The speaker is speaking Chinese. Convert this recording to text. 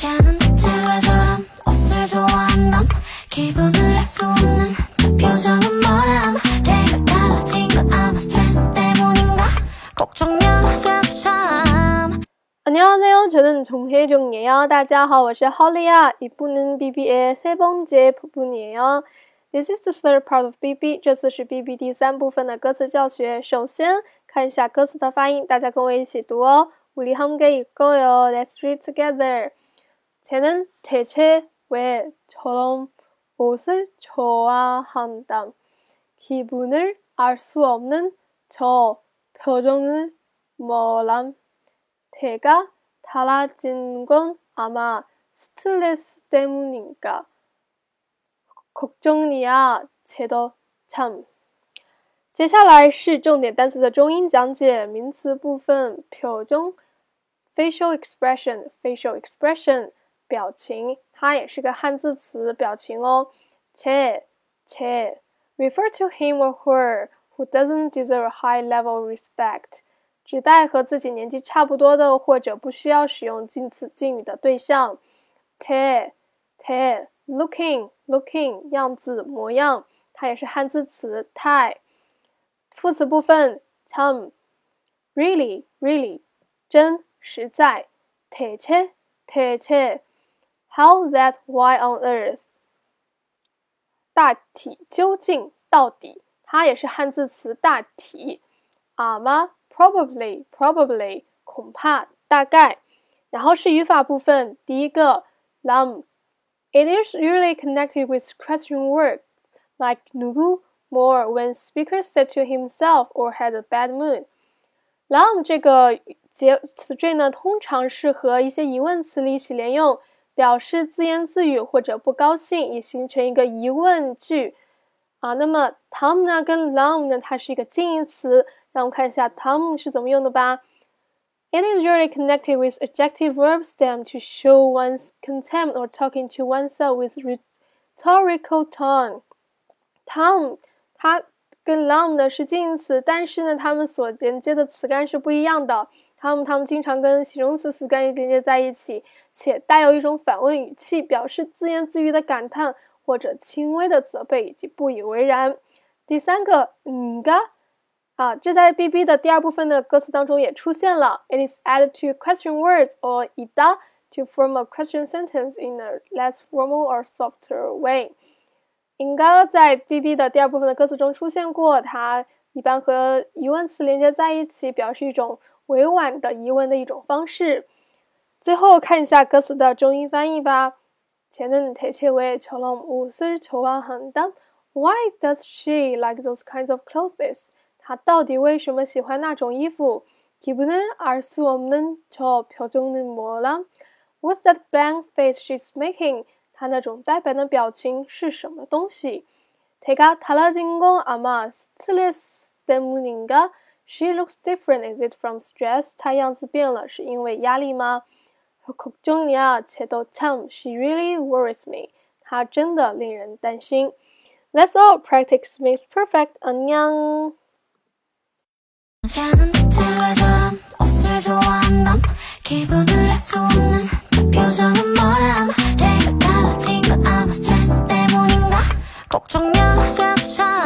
쟤는 대체 왜 저런 옷을 좋아한담 기분을 알 수 없는 그 표정은 뭐람 내가 달라진 건 아마 스트레스 때문인가 걱정 여셔도 참 안녕하세요. 저는 정혜정이에요. 大家好，我是 Holly啊。 이분은 BB의 세 번째 부분이에요. This is the third part of BB. 这次是 BB 第三部分的歌词教学。首先看一下歌词的发音，大家跟我一起读哦。우리함께읽어요 Let's read together. 쟤는 대체 왜 저런 옷을 좋아한다. 기분을 알 수 없는 저 표정은 뭐람. 대가 달라진 건 아마 스트레스 때문인가. 걱정이야, 쟤도 참. 接下来是重点单词的中英讲解，名词部分，표정 facial expression，facial expression 表情，它也是个汉字词。表情哦，切切。Refer to him or her who doesn't deserve high level respect，指代和自己年纪差不多的或者不需要使用近词敬语的对象。切切。Looking，looking，样子模样，它也是汉字词。太副词部分，Tom，really，really，真实在。特切特切。How that why on earth？大体究竟到底，它也是汉字词大体。啊吗？Probably probably 恐怕大概。然后是语法部分，第一个 lam。It is usually connected with question word like 누구 more when speaker said to himself or had a bad mood. lam 这个结词缀呢，通常是和一些疑问词里一起连用。 表示自言自语或者不高兴，以形成一个疑问句啊。那么 Tom 呢跟 Long 呢，它是一个近义词。让我们看一下 Tom 是怎么用的吧。It is usually connected with adjective verb stem to show one's contempt or talking to oneself with rhetorical tone. Tom 它跟 Long 的是近义词，但是呢，它们所连接的词干是不一样的。它们它们经常跟形容词词干连接在一起，且带有一种反问语气，表示自言自语的感叹或者轻微的责备以及不以为然。第三个，嗯嘎，啊，这在 B B 的第二部分的歌词当中也出现了。It is added to question words or ida to form a question sentence in a less formal or softer way。应该在 B B 的第二部分的歌词中出现过，它一般和疑问词连接在一起，表示一种。委婉的疑问的一种方式。最后看一下歌词的中英翻译吧。前는대체왜저런옷을좋아한 다？ Why does she like those kinds of clothes？她到底为什么喜欢那种衣服？기분을알수없는저표정은뭐람 What's that blank face she's making？ 她那种呆板的表情是什么东西？태가달라진건아마스트레스때문인가 She looks different. Is it from stress? 她样子变了，是因为压力吗？걱정이야쟤도참 She really worries me. 她真的令人担心。That's all. Practice makes perfect. 안녕 쟤는 대체 왜 저런 옷을 좋아한담 기분을 알 수 없는 그 표정은 뭐 中央下叉